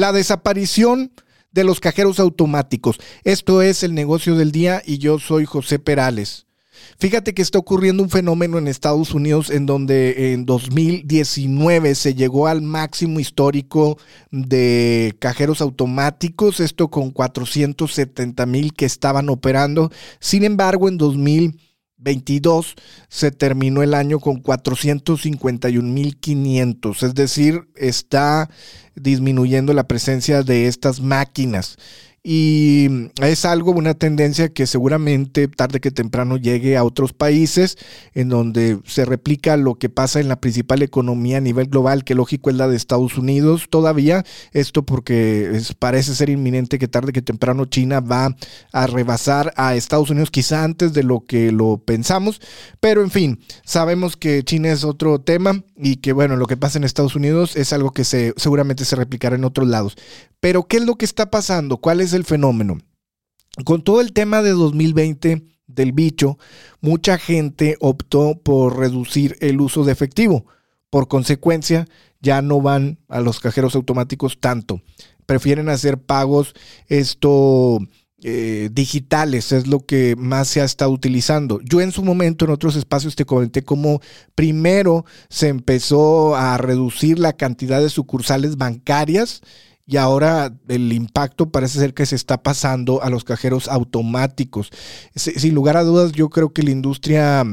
La desaparición de los cajeros automáticos. Esto es el negocio del día y yo soy José Perales. Fíjate que está ocurriendo un fenómeno en Estados Unidos en donde en 2019 se llegó al máximo histórico de cajeros automáticos, esto con 470 mil que estaban operando. Sin embargo, en 2022 se terminó el año con 451.500, es decir, está disminuyendo la presencia de estas máquinas. Y es algo, una tendencia que seguramente tarde que temprano llegue a otros países en donde se replica lo que pasa en la principal economía a nivel global, que lógico es la de Estados Unidos todavía. Esto porque parece ser inminente que tarde que temprano China va a rebasar a Estados Unidos, quizá antes de lo que lo pensamos. Pero en fin, sabemos que China es otro tema y que bueno, lo que pasa en Estados Unidos es algo que se, seguramente se replicará en otros lados. Pero ¿qué es lo que está pasando? ¿Cuál es el fenómeno? Con todo el tema de 2020 del bicho, mucha gente optó por reducir el uso de efectivo. Por consecuencia, ya no van a los cajeros automáticos tanto. Prefieren hacer pagos eh, digitales, es lo que más se ha estado utilizando. Yo en su momento en otros espacios te comenté cómo primero se empezó a reducir la cantidad de sucursales bancarias y ahora el impacto parece ser que se está pasando a los cajeros automáticos. Sin lugar a dudas, yo creo que la industria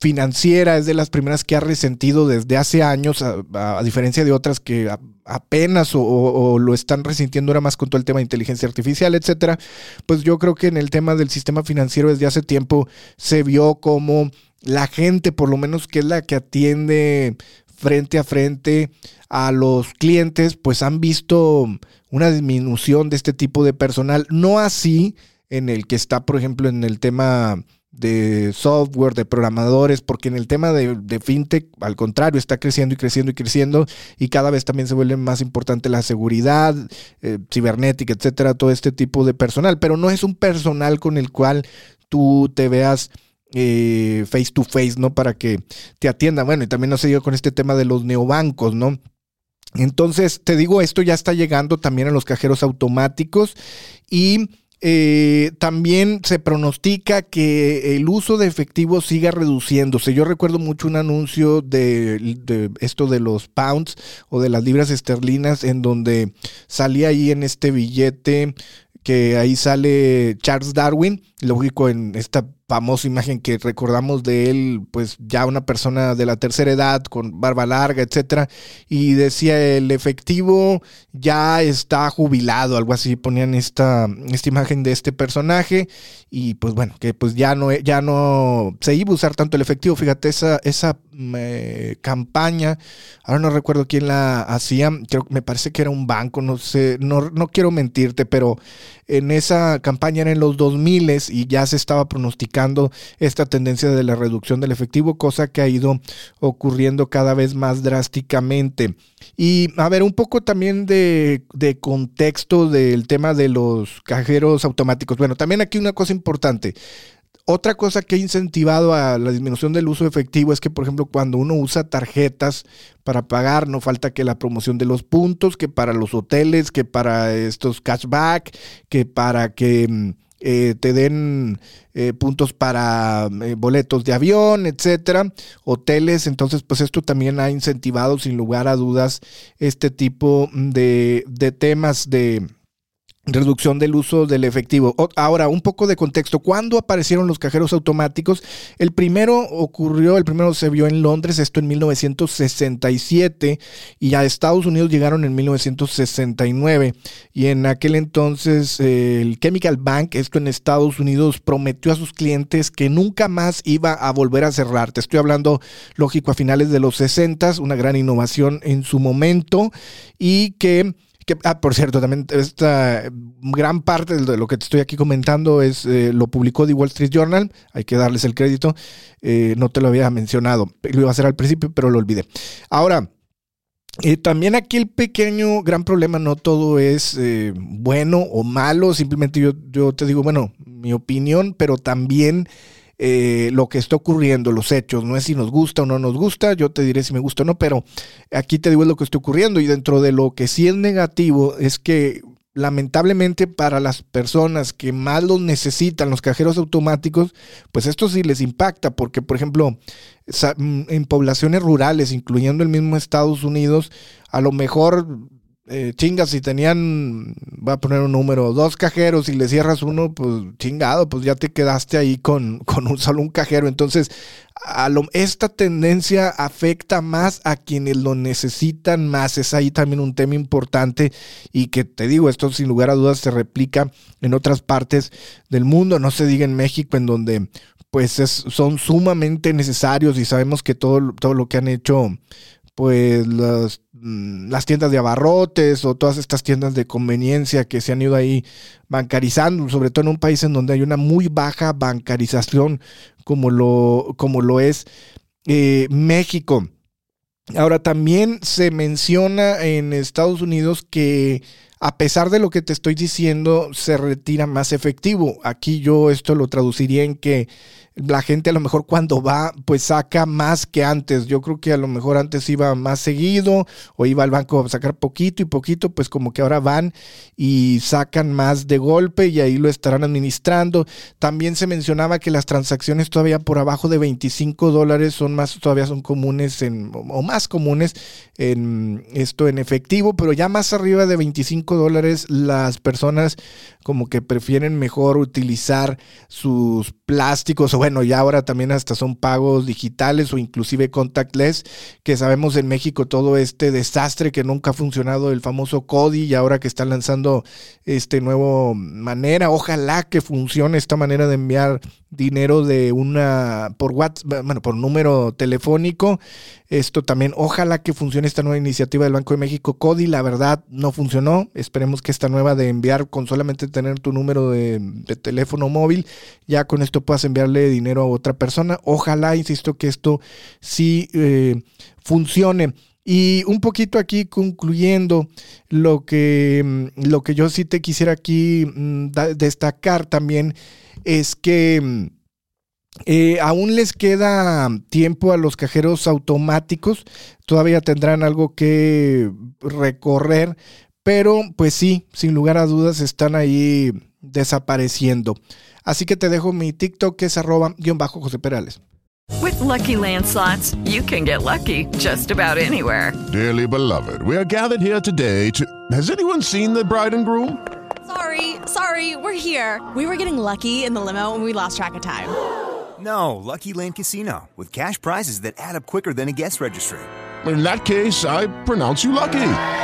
financiera es de las primeras que ha resentido desde hace años, a, diferencia de otras que apenas o, lo están resintiendo ahora más con todo el tema de inteligencia artificial, etcétera. Pues yo creo que en el tema del sistema financiero desde hace tiempo se vio como la gente, por lo menos que es la que atiende frente a frente a los clientes, pues han visto una disminución de este tipo de personal. No así en el que está, por ejemplo, en el tema de software, de programadores, porque en el tema de, fintech, al contrario, está creciendo y creciendo y creciendo y cada vez también se vuelve más importante la seguridad, eh, cibernética, etcétera, todo este tipo de personal, pero no es un personal con el cual tú te veas eh, face to face, ¿no? Para que te atiendan. Bueno, y también no se dio con este tema de los neobancos, ¿no? Entonces, te digo, esto ya está llegando también a los cajeros automáticos y eh, también se pronostica que el uso de efectivo siga reduciéndose. Yo recuerdo mucho un anuncio de, esto de los pounds o de las libras esterlinas en donde salía ahí en este billete que ahí sale Charles Darwin, lógico en esta famosa imagen que recordamos de él, pues ya una persona de la tercera edad, con barba larga, etcétera, y decía el efectivo ya está jubilado, algo así, ponían esta, esta imagen de este personaje, y pues bueno, que pues ya no, ya no se iba a usar tanto el efectivo, fíjate, esa, esa campaña, ahora no recuerdo quién la hacía, creo me parece que era un banco, no sé, no, no quiero mentirte, pero en esa campaña era en los 2000 y ya se estaba pronosticando esta tendencia de la reducción del efectivo, cosa que ha ido ocurriendo cada vez más drásticamente. Y a ver, un poco también de, de contexto del tema de los cajeros automáticos. Bueno, también aquí una cosa importante. Otra cosa que ha incentivado a la disminución del uso efectivo es que, por ejemplo, cuando uno usa tarjetas para pagar, no falta que la promoción de los puntos, que para los hoteles, que para estos cashback, que para que mm, eh, te den eh, puntos para eh, boletos de avión, etcétera, hoteles. Entonces, pues esto también ha incentivado, sin lugar a dudas, este tipo de, de temas de reducción del uso del efectivo. Ahora, un poco de contexto. ¿Cuándo aparecieron los cajeros automáticos? El primero ocurrió, el primero se vio en Londres, esto en 1967, y a Estados Unidos llegaron en 1969. Y en aquel entonces el Chemical Bank, esto en Estados Unidos, prometió a sus clientes que nunca más iba a volver a cerrar. Te estoy hablando, lógico, a finales de los 60, una gran innovación en su momento, y que Ah, por cierto, también esta gran parte de lo que te estoy aquí comentando es eh, lo publicó The Wall Street Journal. Hay que darles el crédito. Eh, no te lo había mencionado. Lo iba a hacer al principio, pero lo olvidé. Ahora, eh, también aquí el pequeño gran problema, no todo es bueno o malo, simplemente yo te digo, bueno, mi opinión, pero también eh, lo que está ocurriendo, los hechos, no es si nos gusta o no nos gusta, yo te diré si me gusta o no, pero aquí te digo lo que está ocurriendo y dentro de lo que sí es negativo es que lamentablemente para las personas que más los necesitan, los cajeros automáticos, pues esto sí les impacta, porque por ejemplo, en poblaciones rurales, incluyendo el mismo Estados Unidos, a lo mejor eh, chingas, si tenían, va a poner un número, dos cajeros y le cierras uno, pues chingado, pues ya te quedaste ahí con, con un solo un cajero. Entonces, a lo, esta tendencia afecta más a quienes lo necesitan más. Es ahí también un tema importante y que te digo, esto sin lugar a dudas se replica en otras partes del mundo, no se diga en México, en donde pues es, son sumamente necesarios y sabemos que todo, todo lo que han hecho pues las, mm, las, tiendas de abarrotes o todas estas tiendas de conveniencia que se han ido ahí bancarizando, sobre todo en un país en donde hay una muy baja bancarización como lo, como lo es eh, México. Ahora también se menciona en Estados Unidos que a pesar de lo que te estoy diciendo, se retira más efectivo. Aquí yo esto lo traduciría en que la gente a lo mejor cuando va, pues saca más que antes. Yo creo que a lo mejor antes iba más seguido o iba al banco a sacar poquito y poquito, pues como que ahora van y sacan más de golpe y ahí lo estarán administrando. También se mencionaba que las transacciones todavía por abajo de 25 dólares son más, todavía son comunes en, o más comunes en esto en efectivo, pero ya más arriba de 25 dólares las personas como que prefieren mejor utilizar sus plásticos o bueno, ya ahora también hasta son pagos digitales o inclusive contactless, que sabemos en México todo este desastre que nunca ha funcionado, el famoso CODI, y ahora que están lanzando este nuevo manera, ojalá que funcione esta manera de enviar dinero de una por WhatsApp, bueno, por número telefónico. Esto también, ojalá que funcione esta nueva iniciativa del Banco de México, CODI, la verdad no funcionó. Esperemos que esta nueva de enviar con solamente tener tu número de, teléfono móvil, ya con esto puedas enviarle dinero a otra persona. Ojalá, insisto, que esto sí eh, funcione. Y un poquito aquí concluyendo lo que, mm, lo que yo sí te quisiera aquí mm, destacar también es que mm, eh, aún les queda tiempo a los cajeros automáticos, todavía tendrán algo que recorrer, pero pues sí, sin lugar a dudas están ahí desapareciendo. Así que te dejo mi TikTok que es arroba guión bajo José Perales. With lucky landslots, you can get lucky just about anywhere. Dearly beloved, we are gathered here today to. Has anyone seen the bride and groom? Sorry, sorry, we're here. We were getting lucky in the limo and we lost track of time. No, Lucky Land Casino, with cash prizes that add up quicker than a guest registry. In that case, I pronounce you lucky.